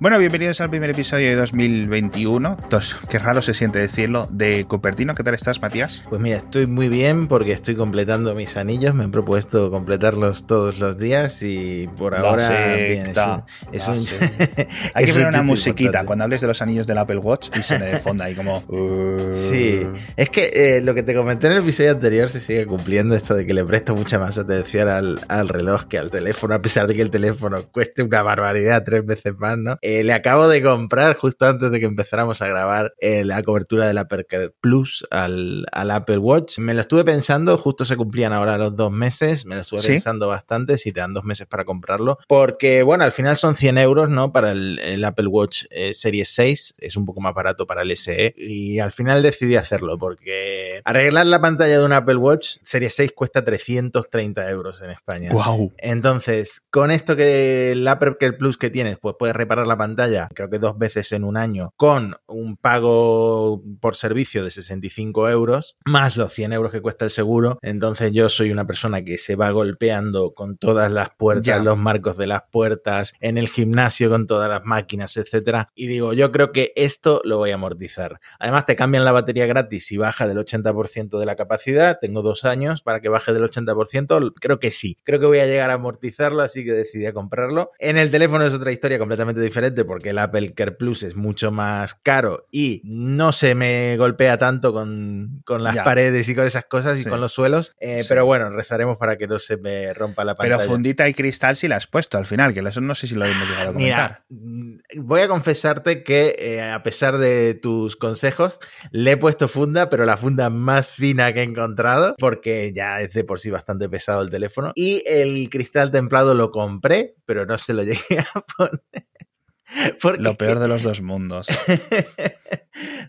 Bueno, bienvenidos al primer episodio de 2021. Entonces, qué raro se siente decirlo, de Cupertino. ¿Qué tal estás, Matías? Pues mira, estoy muy bien porque estoy completando mis anillos. Me he propuesto completarlos todos los días y por ahora bien, es un, Hay que poner una musiquita cuando hables de los anillos del Apple Watch y suene de fondo ahí como. sí, es que eh, lo que te comenté en el episodio anterior se sigue cumpliendo esto de que le presto mucha más atención al, al reloj que al teléfono, a pesar de que el teléfono cueste una barbaridad tres veces más, ¿no? Eh, le acabo de comprar justo antes de que empezáramos a grabar eh, la cobertura del Apple Plus al, Apple Watch. Me lo estuve pensando, justo se cumplían ahora los dos meses, me lo estuve pensando bastante si te dan dos meses para comprarlo, porque bueno, al final son 100 euros, ¿no? Para el, Apple Watch eh, Series 6, es un poco más barato para el SE y al final decidí hacerlo porque arreglar la pantalla de un Apple Watch Series 6 cuesta 330 euros en España. Wow. Entonces, con esto que el Apple Plus que tienes, pues puedes reparar la pantalla, creo que dos veces en un año, con un pago por servicio de 65 euros, más los 100 euros que cuesta el seguro. Entonces yo soy una persona que se va golpeando con todas las puertas, los marcos de las puertas, en el gimnasio con todas las máquinas, etcétera. Y digo, yo creo que esto lo voy a amortizar. Además, te cambian la batería gratis y baja del 80% de la capacidad. Tengo dos años para que baje del 80%. Creo que sí. Creo que voy a llegar a amortizarlo, así que decidí comprarlo. En el teléfono es otra historia completamente diferente porque el Apple Care Plus es mucho más caro y no se me golpea tanto con, las paredes y con esas cosas y con los suelos. Eh, pero bueno, rezaremos para que no se me rompa la pantalla. Pero fundita y cristal sí la has puesto al final, que eso no sé si lo hemos llegado a comentar. Mira, voy a confesarte que eh, a pesar de tus consejos, le he puesto funda, pero la funda más fina que he encontrado, porque ya es de por sí bastante pesado el teléfono. Y el cristal templado lo compré, pero no se lo llegué a poner. Lo peor de los dos mundos.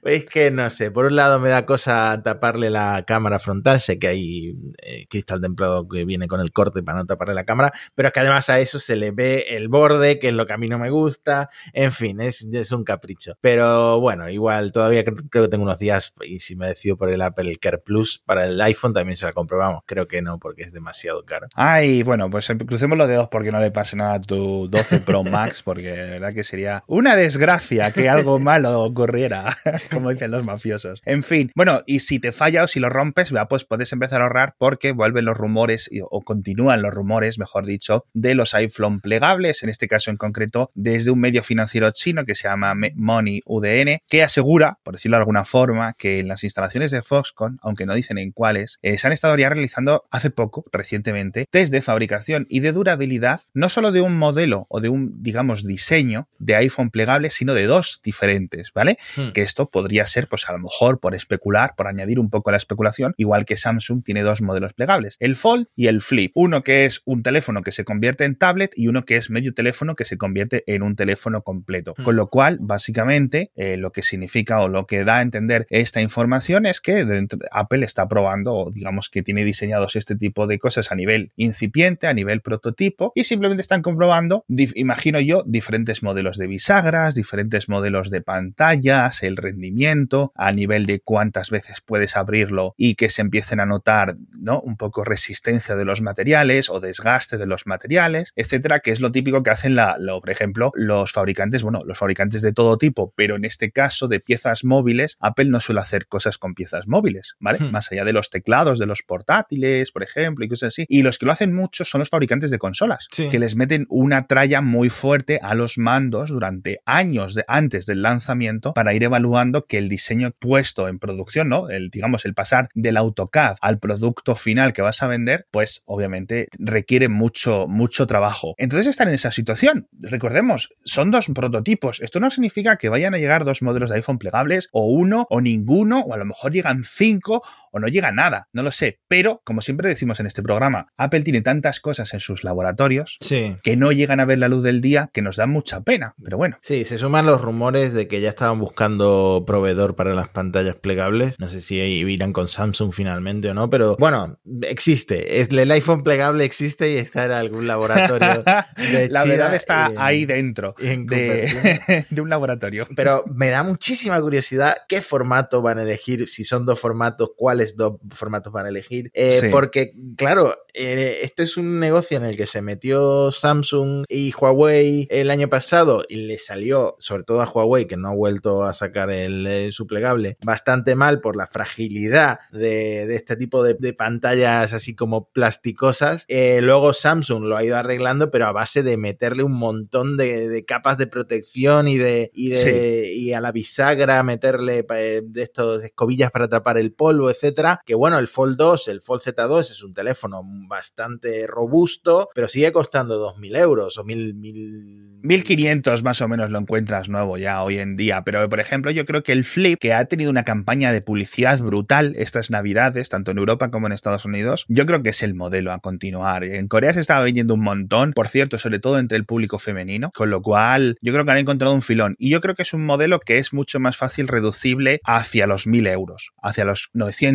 Es que no sé, por un lado me da cosa taparle la cámara frontal, sé que hay eh, cristal templado que viene con el corte para no taparle la cámara, pero es que además a eso se le ve el borde, que es lo que a mí no me gusta, en fin, es, es un capricho. Pero bueno, igual todavía creo, que tengo unos días y si me decido por el Apple Care Plus para el iPhone también se la comprobamos, creo que no porque es demasiado caro. Ay, bueno, pues crucemos los dedos porque no le pase nada a tu 12 Pro Max, porque de verdad que sería una desgracia que algo malo ocurriera. como dicen los mafiosos. En fin, bueno, y si te falla o si lo rompes, pues puedes empezar a ahorrar porque vuelven los rumores, o continúan los rumores, mejor dicho, de los iPhone plegables, en este caso en concreto, desde un medio financiero chino que se llama Money UDN, que asegura, por decirlo de alguna forma, que en las instalaciones de Foxconn, aunque no dicen en cuáles, eh, se han estado ya realizando hace poco, recientemente, test de fabricación y de durabilidad, no solo de un modelo o de un, digamos, diseño de iPhone plegable, sino de dos diferentes, ¿vale? Hmm. Que esto podría ser, pues a lo mejor por especular, por añadir un poco a la especulación, igual que Samsung tiene dos modelos plegables, el Fold y el Flip. Uno que es un teléfono que se convierte en tablet y uno que es medio teléfono que se convierte en un teléfono completo. Hmm. Con lo cual, básicamente, eh, lo que significa o lo que da a entender esta información es que Apple está probando, o digamos que tiene diseñados este tipo de cosas a nivel incipiente, a nivel prototipo, y simplemente están comprobando, imagino yo, diferentes modelos de bisagras, diferentes modelos de pantallas, el rendimiento a nivel de cuántas veces puedes abrirlo y que se empiecen a notar, ¿no? Un poco resistencia de los materiales o desgaste de los materiales, etcétera, que es lo típico que hacen, la, por ejemplo, los fabricantes, bueno, los fabricantes de todo tipo, pero en este caso de piezas móviles, Apple no suele hacer cosas con piezas móviles, ¿vale? Hmm. Más allá de los teclados, de los portátiles, por ejemplo, y cosas así. Y los que lo hacen mucho son los fabricantes de consolas, que les meten una tralla muy fuerte a los mandos durante años antes del lanzamiento para ir evaluando que el diseño puesto en producción, ¿no? El, digamos, el pasar del AutoCAD al producto final que vas a vender, pues obviamente requiere mucho, mucho trabajo. Entonces están en esa situación. Recordemos, son dos prototipos. Esto no significa que vayan a llegar dos modelos de iPhone plegables, o uno, o ninguno, o a lo mejor llegan cinco, o no llega nada, no lo sé. Pero, como siempre decimos en este programa, Apple tiene tantas cosas en sus laboratorios que no llegan a ver la luz del día que nos da mucha pena. Pero bueno. Sí, se suman los rumores de que ya estaban buscando proveedor para las pantallas plegables. No sé si irán con Samsung finalmente o no, pero bueno, existe. El iPhone plegable existe y está en algún laboratorio de La verdad está ahí dentro de, de un laboratorio. Pero me da muchísima curiosidad qué formato van a elegir, si son dos formatos, cuál dos formatos para elegir. Eh, porque, claro, eh, este es un negocio en el que se metió Samsung y Huawei el año pasado y le salió, sobre todo a Huawei, que no ha vuelto a sacar el, su plegable, bastante mal por la fragilidad de, este tipo de, pantallas así como plasticosas. luego Samsung lo ha ido arreglando, pero a base de meterle un montón de, capas de protección y de, y de y a la bisagra meterle eh, de estos escobillas para atrapar el polvo, Que bueno, el Fold 2, el Fold Z2 es un teléfono bastante robusto, pero sigue costando 2.000 euros o 1.000... 1500 más o menos lo encuentras nuevo ya hoy en día, pero por ejemplo yo creo que el Flip, que ha tenido una campaña de publicidad brutal estas navidades, tanto en Europa como en Estados Unidos, yo creo que es el modelo a continuar. En Corea se estaba vendiendo un montón, por cierto, sobre todo entre el público femenino, con lo cual yo creo que han encontrado un filón y yo creo que es un modelo que es mucho más fácil reducible hacia los 1000 euros, hacia los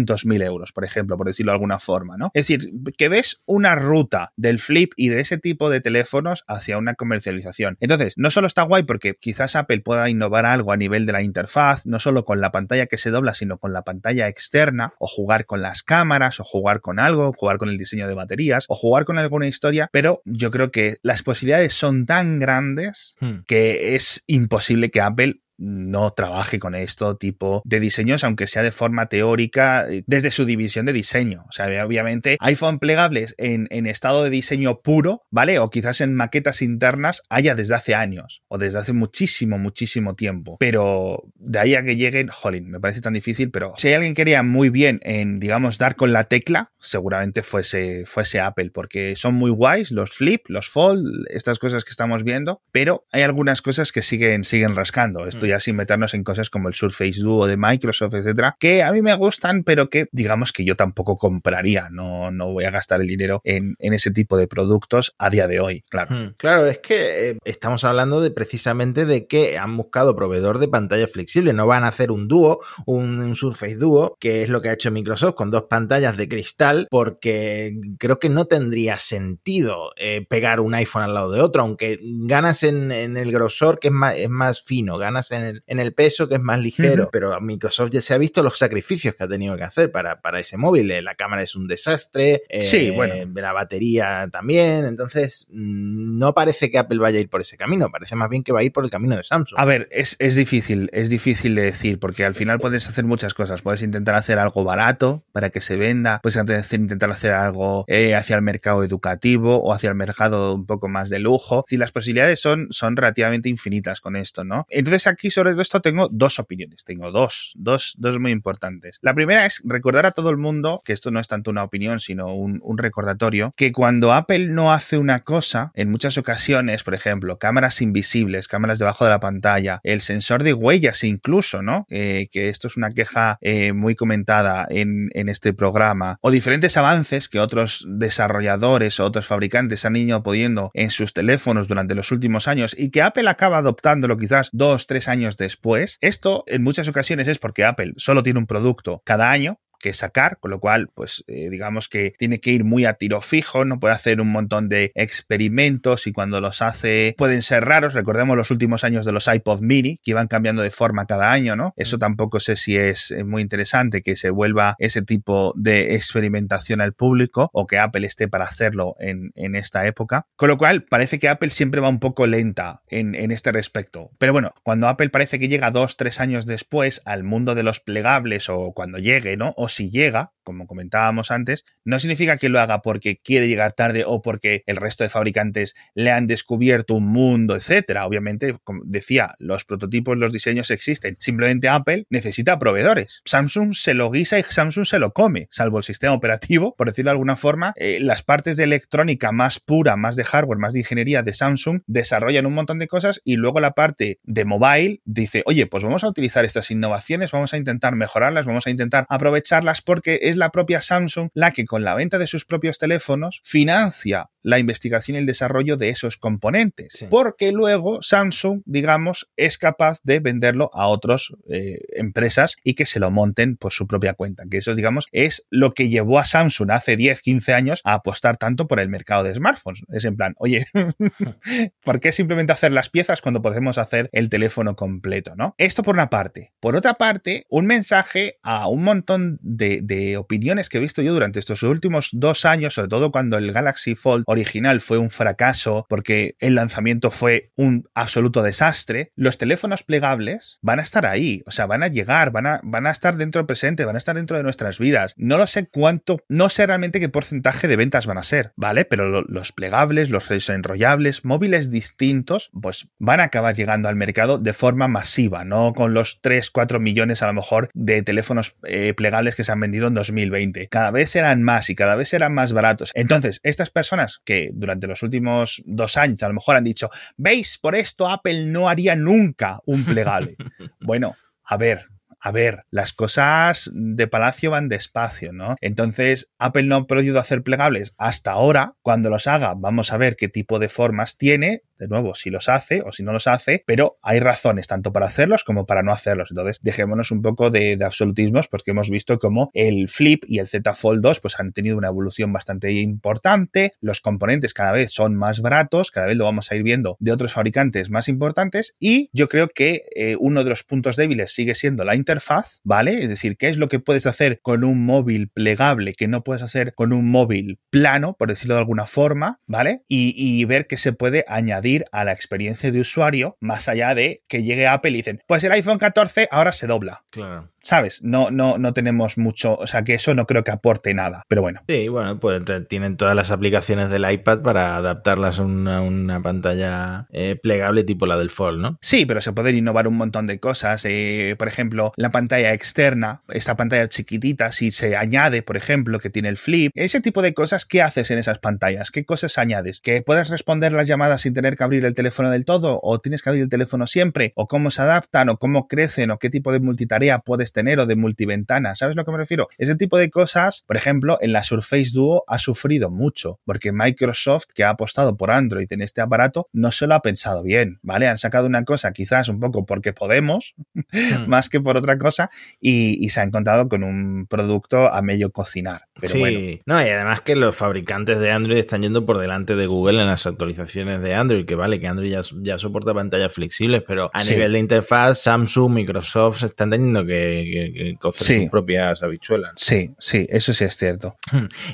900.000 euros, por ejemplo, por decirlo de alguna forma, ¿no? Es decir, que ves una ruta del Flip y de ese tipo de teléfonos hacia una comercialización. Entonces, no solo está guay porque quizás Apple pueda innovar algo a nivel de la interfaz, no solo con la pantalla que se dobla, sino con la pantalla externa, o jugar con las cámaras, o jugar con algo, jugar con el diseño de baterías, o jugar con alguna historia, pero yo creo que las posibilidades son tan grandes hmm. que es imposible que Apple no trabaje con esto tipo de diseños, aunque sea de forma teórica, eh, desde su división de diseño. O sea, obviamente iPhone plegables en, estado de diseño puro, ¿vale? O quizás en maquetas internas haya desde hace años o desde hace muchísimo, muchísimo tiempo. Pero de ahí a que lleguen, jolín, me parece tan difícil, pero si hay alguien que quería muy bien en, digamos, dar con la tecla, seguramente fuese, fuese Apple, porque son muy guays los flip, los fold, estas cosas que estamos viendo, pero hay algunas cosas que siguen, siguen rascando. Esto ya sin meternos en cosas como el Surface Duo de Microsoft, etcétera, que a mí me gustan, pero que digamos que yo tampoco compraría. No, no voy a gastar el dinero en, ese tipo de productos a día de hoy, claro. Hmm. claro, es que eh, estamos hablando de precisamente de que han buscado proveedor de pantalla flexible. No van a hacer un dúo, un, Surface Duo, que es lo que ha hecho Microsoft con dos pantallas de cristal, porque creo que no tendría sentido eh, pegar un iPhone al lado de otro, aunque ganas en, el grosor que es más, es más fino, ganas en en el, peso, que es más ligero, pero Microsoft ya se ha visto los sacrificios que ha tenido que hacer para, para ese móvil. Eh, la cámara es un desastre, sí, bueno. Eh, la batería también, entonces mm, no parece que Apple vaya a ir por ese camino, parece más bien que va a ir por el camino de Samsung. A ver, es, difícil, es difícil de decir, porque al final puedes hacer muchas cosas, puedes intentar hacer algo barato para que se venda, puedes intentar hacer algo eh, hacia el mercado educativo o hacia el mercado un poco más de lujo. Si las posibilidades son, son relativamente infinitas con esto, ¿no? Entonces aquí sobre todo esto tengo dos opiniones, tengo dos, dos, dos muy importantes. La primera es recordar a todo el mundo, que esto no es tanto una opinión, sino un, recordatorio, que cuando Apple no hace una cosa, en muchas ocasiones, por ejemplo, cámaras invisibles, cámaras debajo de la pantalla, el sensor de huellas incluso, ¿no? Eh, que esto es una queja eh, muy comentada en, en este programa, o diferentes avances que otros desarrolladores o otros fabricantes han ido pudiendo en sus teléfonos durante los últimos años y que Apple acaba adoptándolo quizás dos, tres años después. Esto en muchas ocasiones es porque Apple solo tiene un producto cada año que sacar, con lo cual, pues eh, digamos que tiene que ir muy a tiro fijo, no puede hacer un montón de experimentos y cuando los hace pueden ser raros. Recordemos los últimos años de los iPod mini, que iban cambiando de forma cada año, ¿no? Eso mm. tampoco sé si es eh, muy interesante que se vuelva ese tipo de experimentación al público o que Apple esté para hacerlo en, esta época. Con lo cual, parece que Apple siempre va un poco lenta en, en este respecto. Pero bueno, cuando Apple parece que llega dos, tres años después al mundo de los plegables o cuando llegue, ¿no? Si llega, como comentábamos antes, no significa que lo haga porque quiere llegar tarde o porque el resto de fabricantes le han descubierto un mundo, etcétera. Obviamente, como decía, los prototipos, los diseños existen. Simplemente Apple necesita proveedores. Samsung se lo guisa y Samsung se lo come, salvo el sistema operativo, por decirlo de alguna forma. Eh, las partes de electrónica más pura, más de hardware, más de ingeniería de Samsung desarrollan un montón de cosas y luego la parte de mobile dice, oye, pues vamos a utilizar estas innovaciones, vamos a intentar mejorarlas, vamos a intentar aprovecharlas porque es la propia Samsung la que con la venta de sus propios teléfonos financia la investigación y el desarrollo de esos componentes. Porque luego Samsung, digamos, es capaz de venderlo a otras eh, empresas y que se lo monten por su propia cuenta. Que eso, digamos, es lo que llevó a Samsung hace 10, 15 años a apostar tanto por el mercado de smartphones. Es en plan, oye, ¿por qué simplemente hacer las piezas cuando podemos hacer el teléfono completo, ¿no? Esto por una parte. Por otra parte, un mensaje a un montón de, de opiniones que he visto yo durante estos últimos dos años, sobre todo cuando el Galaxy Fold original fue un fracaso porque el lanzamiento fue un absoluto desastre, los teléfonos plegables van a estar ahí, o sea, van a llegar, van a, van a estar dentro del presente, van a estar dentro de nuestras vidas. No lo sé cuánto, no sé realmente qué porcentaje de ventas van a ser, ¿vale? Pero los plegables, los enrollables, móviles distintos, pues van a acabar llegando al mercado de forma masiva, no con los 3, 4 millones a lo mejor de teléfonos eh, plegables que se han vendido en 2020. Cada vez serán más y cada vez serán más baratos. Entonces, estas personas que durante los últimos dos años a lo mejor han dicho, veis, por esto Apple no haría nunca un plegable. bueno, a ver, a ver, las cosas de Palacio van despacio, ¿no? Entonces, Apple no ha podido hacer plegables hasta ahora. Cuando los haga, vamos a ver qué tipo de formas tiene de nuevo, si los hace o si no los hace, pero hay razones tanto para hacerlos como para no hacerlos. Entonces, dejémonos un poco de, absolutismos porque hemos visto como el Flip y el Z Fold 2 pues han tenido una evolución bastante importante, los componentes cada vez son más baratos, cada vez lo vamos a ir viendo de otros fabricantes más importantes y yo creo que eh, uno de los puntos débiles sigue siendo la interfaz, ¿vale? Es decir, ¿qué es lo que puedes hacer con un móvil plegable que no puedes hacer con un móvil plano, por decirlo de alguna forma, ¿vale? Y ver qué se puede añadir a la experiencia de usuario más allá de que llegue Apple y dicen, pues el iPhone 14 ahora se dobla. Claro. ¿sabes? No, no, no tenemos mucho, o sea que eso no creo que aporte nada, pero bueno. Sí, bueno, pues tienen todas las aplicaciones del iPad para adaptarlas a una, pantalla eh, plegable tipo la del Fold, ¿no? Sí, pero se pueden innovar un montón de cosas. Eh, por ejemplo, la pantalla externa, esa pantalla chiquitita, si se añade, por ejemplo, que tiene el flip, ese tipo de cosas, ¿qué haces en esas pantallas? ¿Qué cosas añades? ¿Que puedas responder las llamadas sin tener que abrir el teléfono del todo? ¿O tienes que abrir el teléfono siempre? ¿O cómo se adaptan? ¿O cómo crecen? ¿O qué tipo de multitarea puedes tener o de multiventana. ¿Sabes a lo que me refiero? Ese tipo de cosas, por ejemplo, en la Surface Duo ha sufrido mucho, porque Microsoft, que ha apostado por Android en este aparato, no se lo ha pensado bien, ¿vale? Han sacado una cosa quizás un poco porque podemos, hmm. más que por otra cosa, y, se ha encontrado con un producto a medio cocinar. sí, no, y además que los fabricantes de Android están yendo por delante de Google en las actualizaciones de Android, que vale, que Android ya, soporta pantallas flexibles, pero a nivel de interfaz, Samsung, Microsoft están teniendo que cocer sus propias habichuelas. Sí, sí, eso sí es cierto.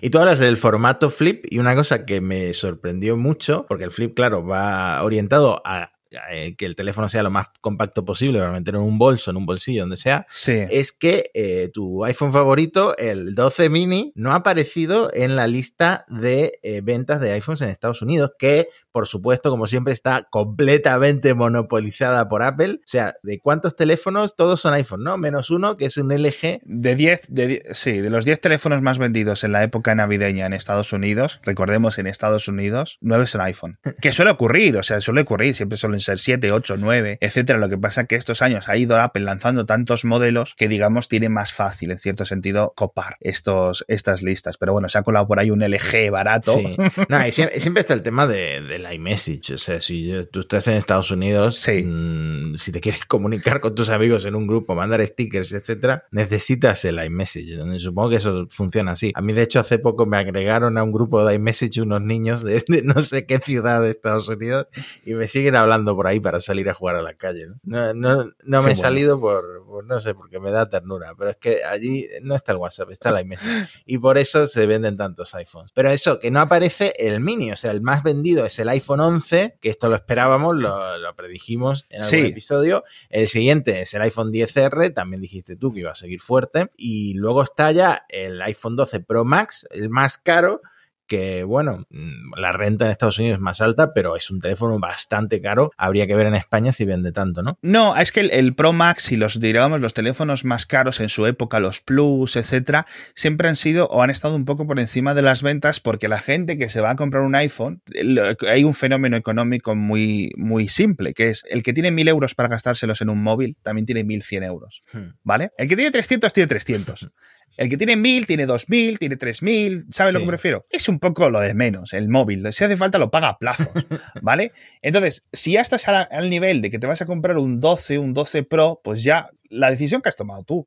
Y tú hablas del formato flip y una cosa que me sorprendió mucho, porque el flip, claro, va orientado a eh, que el teléfono sea lo más compacto posible para meter en un bolso, en un bolsillo, donde sea, es que eh, tu iPhone favorito, el 12 mini, no ha aparecido en la lista de eh, ventas de iPhones en Estados Unidos, que por supuesto, como siempre, está completamente monopolizada por Apple. O sea, ¿de cuántos teléfonos? Todos son iPhone, ¿no? Menos uno, que es un LG. De 10, de, sí, de los 10 teléfonos más vendidos en la época navideña en Estados Unidos, recordemos en Estados Unidos, 9 son iPhone. que suele ocurrir, o sea, suele ocurrir, siempre suelen ser 7, 8, 9, etcétera. Lo que pasa es que estos años ha ido Apple lanzando tantos modelos que, digamos, tiene más fácil, en cierto sentido, copar estos, estas listas. Pero bueno, se ha colado por ahí un LG barato. Sí. No, y siempre, está el tema de el iMessage. O sea, si tú estás en Estados Unidos, mm, si te quieres comunicar con tus amigos en un grupo, mandar stickers, etcétera, necesitas el iMessage. Supongo que eso funciona así. A mí, de hecho, hace poco me agregaron a un grupo de iMessage unos niños de, no sé qué ciudad de Estados Unidos y me siguen hablando por ahí para salir a jugar a la calle. No, no, no, me he salido por, no sé, porque me da ternura, pero es que allí no está el WhatsApp, está el iMessage. Y por eso se venden tantos iPhones. Pero eso, que no aparece el mini, o sea, el más vendido es el iPhone 11, que esto lo esperábamos, lo, predijimos en algún episodio. El siguiente es el iPhone 10R, también dijiste tú que iba a seguir fuerte. Y luego está ya el iPhone 12 Pro Max, el más caro, que, bueno, mm, la renta en Estados Unidos es más alta, pero es un teléfono bastante caro. Habría que ver en España si vende tanto, ¿no? No, es que el, Pro Max y los, digamos, los teléfonos más caros en su época, los Plus, etcétera, siempre han sido o han estado un poco por encima de las ventas porque la gente que se va a comprar un iPhone, hay un fenómeno económico muy, muy simple, que es el que tiene mil euros para gastárselos en un móvil, también tiene 1100 euros, hmm. ¿vale? El que tiene 300 tiene 300. El que tiene 1000 tiene 2000, tiene 3000, ¿sabes lo que me refiero? Es un poco lo de menos, el móvil. Si hace falta, lo paga a plazos, ¿vale? Entonces, si ya estás al nivel de que te vas a comprar un 12, un 12 Pro, pues ya la decisión que has tomado tú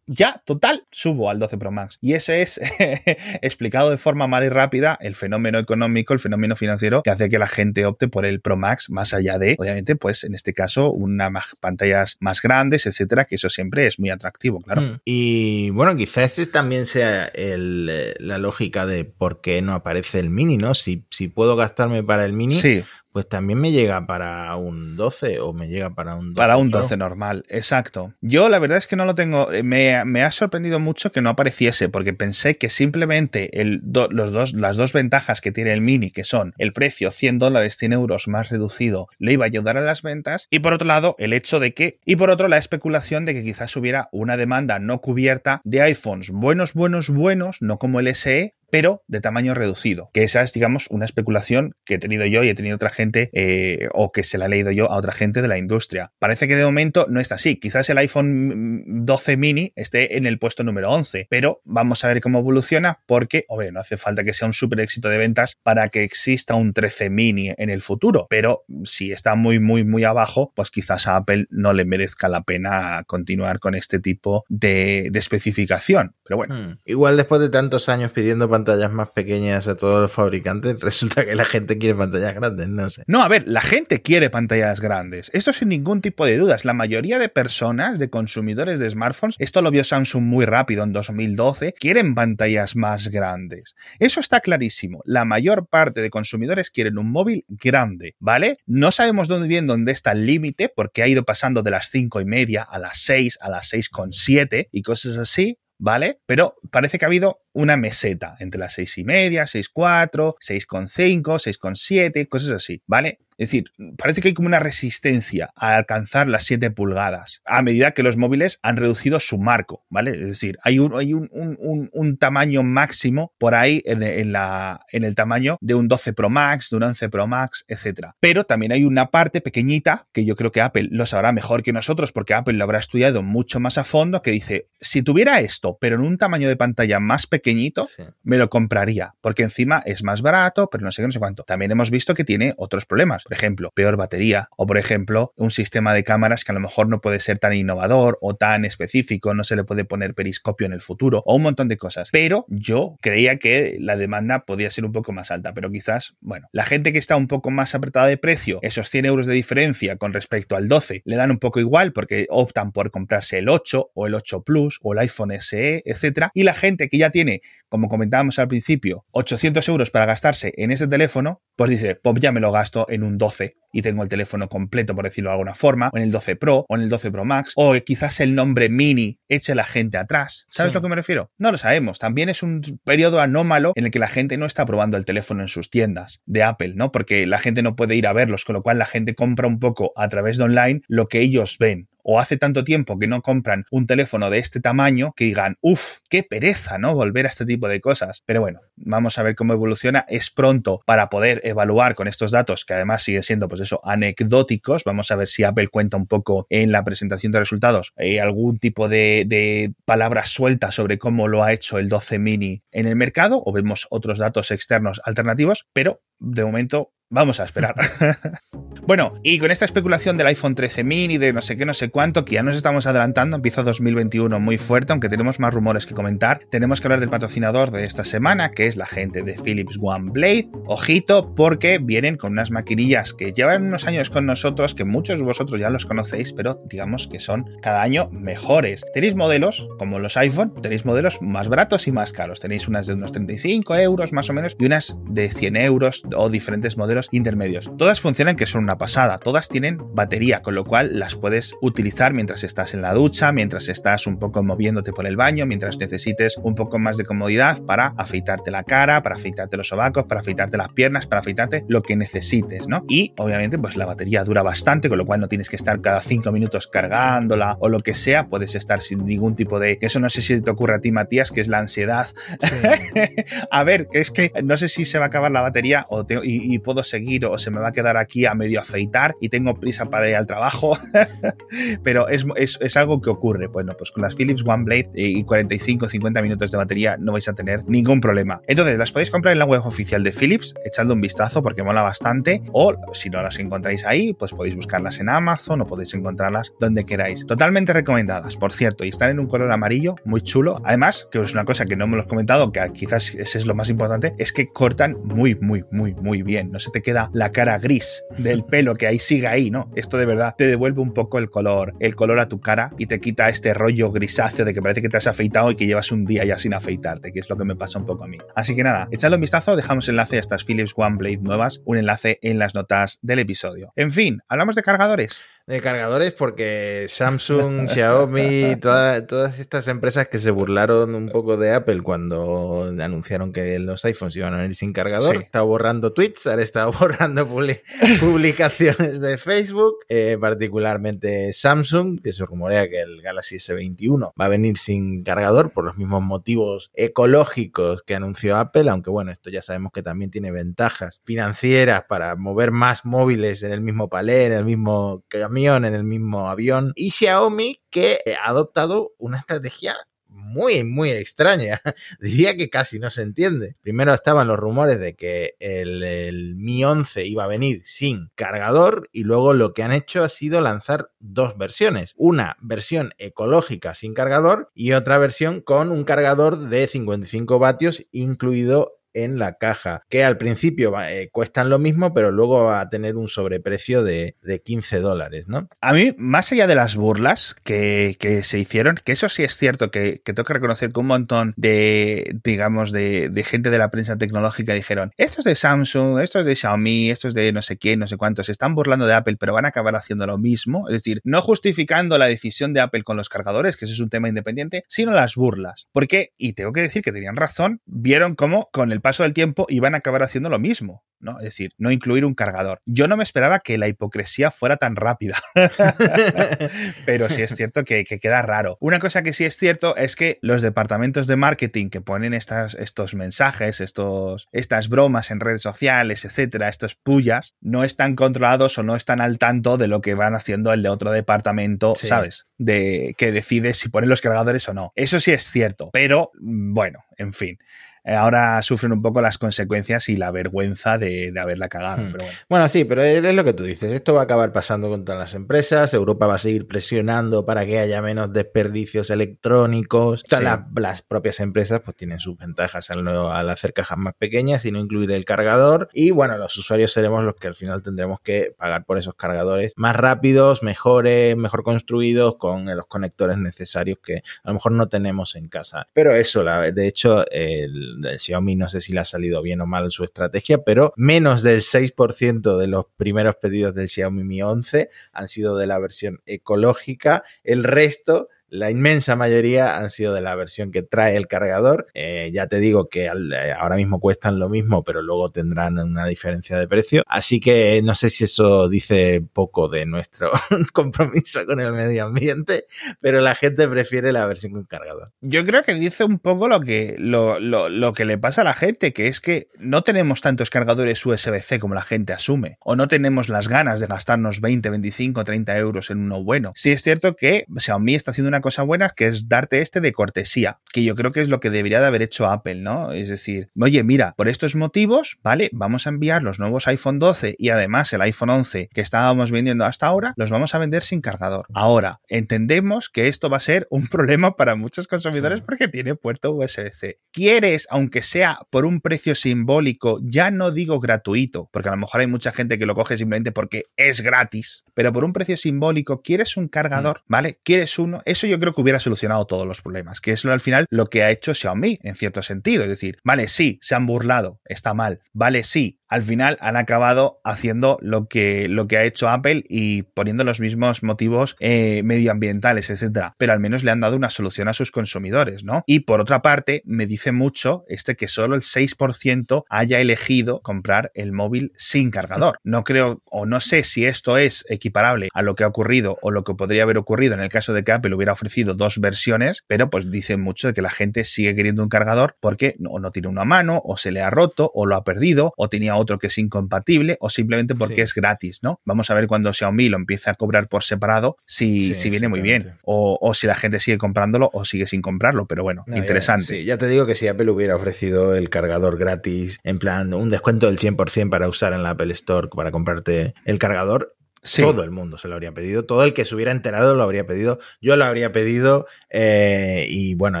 ya, total, subo al 12 Pro Max. Y eso es explicado de forma más y rápida el fenómeno económico, el fenómeno financiero que hace que la gente opte por el Pro Max más allá de, obviamente, pues en este caso, unas pantallas más grandes, etcétera, que eso siempre es muy atractivo, claro. Hmm. Y bueno, quizás ese también sea eh, la lógica de por qué no aparece el mini, ¿no? Si, si puedo gastarme para el mini, sí pues también me llega para un 12 o me llega para un 12. Para un 12 normal, exacto. Yo la verdad es que no lo tengo, eh, me, me ha sorprendido mucho que no apareciese porque pensé que simplemente el los dos, las dos ventajas que tiene el mini, que son el precio 100 dólares, 100 euros más reducido, le iba a ayudar a las ventas y por otro lado el hecho de que, y por otro la especulación de que quizás hubiera una demanda no cubierta de iPhones buenos, buenos, buenos, no como el SE, pero de tamaño reducido. Que esa es, digamos, una especulación que he tenido yo y he tenido otra gente, eh, o que se la he leído yo a otra gente de la industria. Parece que de momento no está así. Quizás el iPhone 12 mini esté en el puesto número 11, pero vamos a ver cómo evoluciona porque, obvio, no hace falta que sea un súper éxito de ventas para que exista un 13 mini en el futuro, pero si está muy, muy, muy abajo, pues quizás a Apple no le merezca la pena continuar con este tipo de, especificación. Pero bueno. Hmm. Igual después de tantos años pidiendo pantallas más pequeñas a todos los fabricantes, resulta que la gente quiere pantallas grandes, no sé. No, a ver, la gente quiere pantallas grandes. Esto sin ningún tipo de dudas. La mayoría de personas, de consumidores de smartphones, esto lo vio Samsung muy rápido en 2012, quieren pantallas más grandes. Eso está clarísimo. La mayor parte de consumidores quieren un móvil grande, ¿vale? No sabemos dónde bien dónde está el límite, porque ha ido pasando de las cinco y media a las 6, a las 6,7 y cosas así. ¿Vale? Pero parece que ha habido una meseta entre las seis y media, 6,4, 6,5, 6,7, cosas así, ¿vale? Es decir, parece que hay como una resistencia a alcanzar las 7 pulgadas a medida que los móviles han reducido su marco, ¿vale? Es decir, hay un, hay un, un, tamaño máximo por ahí en, la, en el tamaño de un 12 Pro Max, de un 11 Pro Max, etc. Pero también hay una parte pequeñita que yo creo que Apple lo sabrá mejor que nosotros porque Apple lo habrá estudiado mucho más a fondo que dice, si tuviera esto, pero en un tamaño de pantalla más pequeñito, me lo compraría porque encima es más barato, pero no sé qué, no sé cuánto. También hemos visto que tiene otros problemas por ejemplo, peor batería, o por ejemplo, un sistema de cámaras que a lo mejor no puede ser tan innovador o tan específico, no se le puede poner periscopio en el futuro, o un montón de cosas. Pero yo creía que la demanda podía ser un poco más alta, pero quizás, bueno, la gente que está un poco más apretada de precio, esos 100 euros de diferencia con respecto al 12, le dan un poco igual porque optan por comprarse el 8 o el 8 Plus o el iPhone SE, etcétera, y la gente que ya tiene, como comentábamos al principio, 800 euros para gastarse en ese teléfono, pues dice, pues ya me lo gasto en un 12 y tengo el teléfono completo, por decirlo de alguna forma, o en el 12 Pro, o en el 12 Pro Max, o quizás el nombre mini eche la gente atrás. ¿Sabes a lo que me refiero? No lo sabemos. También es un periodo anómalo en el que la gente no está probando el teléfono en sus tiendas de Apple, ¿no? Porque la gente no puede ir a verlos, con lo cual la gente compra un poco a través de online lo que ellos ven o hace tanto tiempo que no compran un teléfono de este tamaño que digan, uff, qué pereza, ¿no? Volver a este tipo de cosas. Pero bueno, vamos a ver cómo evoluciona. Es pronto para poder evaluar con estos datos, que además sigue siendo, pues eso, anecdóticos. Vamos a ver si Apple cuenta un poco en la presentación de resultados eh, algún tipo de, de palabras sueltas sobre cómo lo ha hecho el 12 mini en el mercado o vemos otros datos externos alternativos, pero de momento Vamos a esperar. bueno, y con esta especulación del iPhone 13 mini, de no sé qué, no sé cuánto, que ya nos estamos adelantando, empieza 2021 muy fuerte, aunque tenemos más rumores que comentar, tenemos que hablar del patrocinador de esta semana, que es la gente de Philips One Blade. Ojito, porque vienen con unas maquinillas que llevan unos años con nosotros, que muchos de vosotros ya los conocéis, pero digamos que son cada año mejores. Tenéis modelos, como los iPhone, tenéis modelos más baratos y más caros. Tenéis unas de unos 35 euros más o menos y unas de 100 euros o diferentes modelos intermedios. Todas funcionan que son una pasada, todas tienen batería, con lo cual las puedes utilizar mientras estás en la ducha, mientras estás un poco moviéndote por el baño, mientras necesites un poco más de comodidad para afeitarte la cara, para afeitarte los sobacos, para afeitarte las piernas, para afeitarte lo que necesites, ¿no? Y obviamente pues la batería dura bastante, con lo cual no tienes que estar cada cinco minutos cargándola o lo que sea, puedes estar sin ningún tipo de... Eso no sé si te ocurre a ti, Matías, que es la ansiedad. a ver, que es que no sé si se va a acabar la batería o y, y puedo seguir o se me va a quedar aquí a medio afeitar y tengo prisa para ir al trabajo, pero es, es, es, algo que ocurre. Bueno, pues con las Philips One Blade y 45-50 minutos de batería no vais a tener ningún problema. Entonces, las podéis comprar en la web oficial de Philips, echando un vistazo porque mola bastante, o si no las encontráis ahí, pues podéis buscarlas en Amazon o podéis encontrarlas donde queráis. Totalmente recomendadas, por cierto, y están en un color amarillo muy chulo. Además, que es una cosa que no me lo he comentado, que quizás ese es lo más importante, es que cortan muy, muy, muy, muy bien. No se te queda la cara gris del pelo que ahí sigue ahí, ¿no? Esto de verdad te devuelve un poco el color, el color a tu cara y te quita este rollo grisáceo de que parece que te has afeitado y que llevas un día ya sin afeitarte, que es lo que me pasa un poco a mí. Así que nada, echadle un vistazo, dejamos enlace a estas Philips One Blade nuevas, un enlace en las notas del episodio. En fin, hablamos de cargadores de cargadores porque Samsung, Xiaomi, todas estas empresas que se burlaron un poco de Apple cuando anunciaron que los iPhones iban a venir sin cargador. Sí. Estaba borrando tweets, ahora estado borrando publicaciones de Facebook, eh, particularmente Samsung, que se rumorea que el Galaxy S21 va a venir sin cargador por los mismos motivos ecológicos que anunció Apple, aunque bueno, esto ya sabemos que también tiene ventajas financieras para mover más móviles en el mismo palé, en el mismo camino en el mismo avión. Y Xiaomi que ha adoptado una estrategia muy, muy extraña. Diría que casi no se entiende. Primero estaban los rumores de que el, el, Mi 11 iba a venir sin cargador y luego lo que han hecho ha sido lanzar dos versiones. Una versión ecológica sin cargador y otra versión con un cargador de 55 vatios incluido en la caja, que al principio eh, cuestan lo mismo, pero luego va a tener un sobreprecio de, de 15 dólares, ¿no? A mí, más allá de las burlas que, que se hicieron, que eso sí es cierto, que, que, tengo que reconocer que un montón de, digamos, de, de, gente de la prensa tecnológica dijeron, esto es de Samsung, esto es de Xiaomi, esto es de no sé quién, no sé cuántos, se están burlando de Apple, pero van a acabar haciendo lo mismo, es decir, no justificando la decisión de Apple con los cargadores, que eso es un tema independiente, sino las burlas. Porque, y tengo que decir que tenían razón, vieron cómo con el paso del tiempo iban a acabar haciendo lo mismo, ¿no? Es decir, no incluir un cargador. Yo no me esperaba que la hipocresía fuera tan rápida, pero sí es cierto que, que, queda raro. Una cosa que sí es cierto es que los departamentos de marketing que ponen estas, estos mensajes, estos, estas bromas en redes sociales, etcétera, estos pullas, no están controlados o no están al tanto de lo que van haciendo el de otro departamento, sí. ¿sabes? De que decide si ponen los cargadores o no. Eso sí es cierto, pero bueno, en fin. Eh, ahora sufren un poco las consecuencias y la vergüenza de, de haberla cagado. Hmm. Pero bueno. bueno. sí, pero es lo que tú dices. Esto va a acabar pasando con todas las empresas. Europa va a seguir presionando para que haya menos desperdicios electrónicos. Sí. Las propias empresas pues tienen sus ventajas al, al, hacer cajas más pequeñas y no incluir el cargador. Y bueno, los usuarios seremos los que al final tendremos que pagar por esos cargadores más rápidos, mejores, mejor construidos, con los conectores necesarios que a lo mejor no tenemos en casa. Pero eso, la, de hecho, el de Xiaomi no sé si le ha salido bien o mal su estrategia, pero menos del 6% de los primeros pedidos del Xiaomi Mi 11 han sido de la versión ecológica, el resto la inmensa mayoría han sido de la versión que trae el cargador. Eh, ya te digo que eh, ahora mismo cuestan lo mismo, pero luego tendrán una diferencia de precio. Así que no sé si eso dice poco de nuestro compromiso con el medio ambiente, pero la gente prefiere la versión con cargador. Yo creo que dice un poco lo que, lo, lo, lo que le pasa a la gente, que es que no tenemos tantos cargadores USB-C como la gente asume, o no tenemos las ganas de gastarnos 20, 25, 30 euros en uno bueno. Sí es cierto que Xiaomi está haciendo una cosa buena que es darte este de cortesía, que yo creo que es lo que debería de haber hecho Apple, ¿no? Es decir, oye, mira, por estos motivos, ¿vale? Vamos a enviar los nuevos iPhone 12 y además el iPhone 11 que estábamos vendiendo hasta ahora, los vamos a vender sin cargador. Ahora, entendemos que esto va a ser un problema para muchos consumidores sí. porque tiene puerto USB-C. ¿Quieres, aunque sea por un precio simbólico, ya no digo gratuito, porque a lo mejor hay mucha gente que lo coge simplemente porque es gratis, pero por un precio simbólico, ¿quieres un cargador? Mm. ¿Vale? ¿Quieres uno? Eso yo creo que hubiera solucionado todos los problemas, que es al final lo que ha hecho Xiaomi, en cierto sentido. Es decir, vale, sí, se han burlado, está mal. Vale, sí, al final han acabado haciendo lo que, lo que ha hecho Apple y poniendo los mismos motivos eh, medioambientales, etcétera. Pero al menos le han dado una solución a sus consumidores, ¿no? Y por otra parte, me dice mucho este que solo el 6% haya elegido comprar el móvil sin cargador. No creo o no sé si esto es equiparable a lo que ha ocurrido o lo que podría haber ocurrido en el caso de que Apple hubiera ofrecido dos versiones, pero pues dice mucho de que la gente sigue queriendo un cargador porque no, no tiene una mano o se le ha roto o lo ha perdido o tenía otro que es incompatible o simplemente porque es gratis, ¿no? Vamos a ver cuando Xiaomi lo empieza a cobrar por separado si, si viene muy bien o, o, si la gente sigue comprándolo o sigue sin comprarlo, pero bueno, interesante. Ya, ya te digo que si Apple hubiera ofrecido el cargador gratis, en plan un descuento del 100% para usar en la Apple Store para comprarte el cargador, todo el mundo se lo habría pedido, todo el que se hubiera enterado lo habría pedido, yo lo habría pedido eh, y bueno,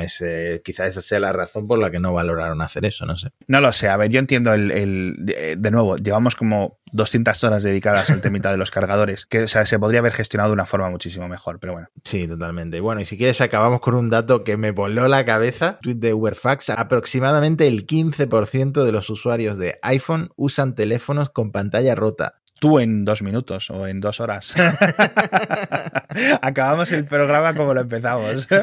es, quizás esa sea la razón por la que no valoraron hacer eso, no sé. No lo sé, a ver, yo entiendo el, de nuevo, llevamos como 200 horas dedicadas al temita de los cargadores, que o sea, se podría haber gestionado de una forma muchísimo mejor, pero bueno. Sí, totalmente. Bueno, y si quieres acabamos con un dato que me voló la cabeza, tweet de Uberfax, aproximadamente el 15% de los usuarios de iPhone usan teléfonos con pantalla rota tú en dos minutos o en dos horas. Acabamos el programa como lo empezamos.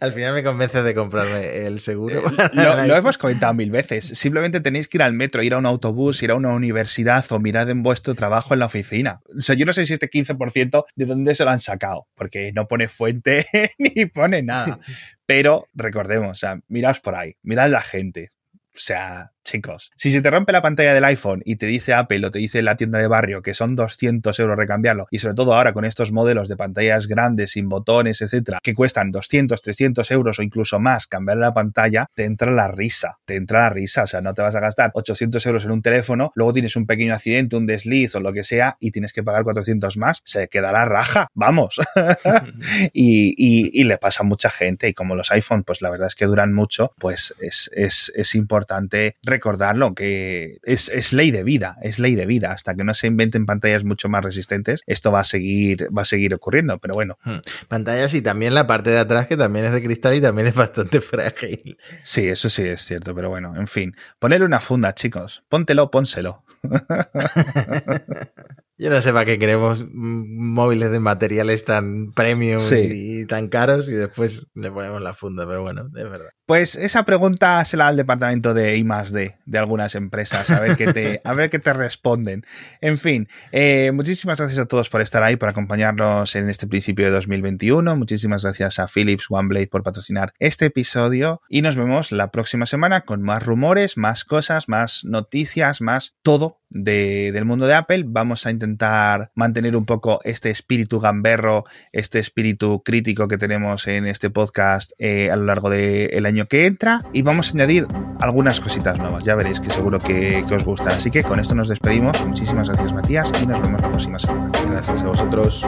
Al final me convences de comprarme el seguro. Eh, lo, hemos comentado mil veces. Simplemente tenéis que ir al metro, ir a un autobús, ir a una universidad o mirar en vuestro trabajo en la oficina. O sea, yo no sé si este 15% de dónde se lo han sacado, porque no pone fuente ni pone nada. Pero recordemos, o sea, mirad por ahí, mirad la gente. O sea, chicos, si se te rompe la pantalla del iPhone y te dice Apple o te dice la tienda de barrio que son 200 euros recambiarlo, y sobre todo ahora con estos modelos de pantallas grandes, sin botones, etcétera, que cuestan 200, 300 euros o incluso más cambiar la pantalla, te entra la risa, te entra la risa, o sea, no te vas a gastar 800 euros en un teléfono, luego tienes un pequeño accidente, un desliz o lo que sea, y tienes que pagar 400 más, se queda la raja, vamos. y, y, le pasa a mucha gente, y como los iPhone, pues la verdad es que duran mucho, pues es, es, es importante recordarlo, que es, ley de vida, es ley de vida. Hasta que no se inventen pantallas mucho más resistentes, esto va a seguir, va a seguir ocurriendo, pero bueno. Hmm. Pantallas y también la parte de atrás, que también es de cristal y también es bastante frágil. Sí, eso sí es cierto, pero bueno, en fin. Ponerle una funda, chicos. Póntelo, pónselo. Yo no sé para qué queremos móviles de materiales tan premium y, tan caros y después le ponemos la funda, pero bueno, es verdad. Pues esa pregunta se la da al departamento de I D de algunas empresas, a ver qué te, a ver qué te responden. En fin, eh, muchísimas gracias a todos por estar ahí, por acompañarnos en este principio de 2021. Muchísimas gracias a Philips OneBlade por patrocinar este episodio y nos vemos la próxima semana con más rumores, más cosas, más noticias, más todo del mundo de Apple. Vamos a intentar mantener un poco este espíritu gamberro, este espíritu crítico que tenemos en este podcast eh, a lo largo del año que entra y vamos a añadir algunas cositas nuevas. Ya veréis que seguro que, os gusta. Así que con esto nos despedimos. Muchísimas gracias Matías y nos vemos la próxima semana. Gracias a vosotros.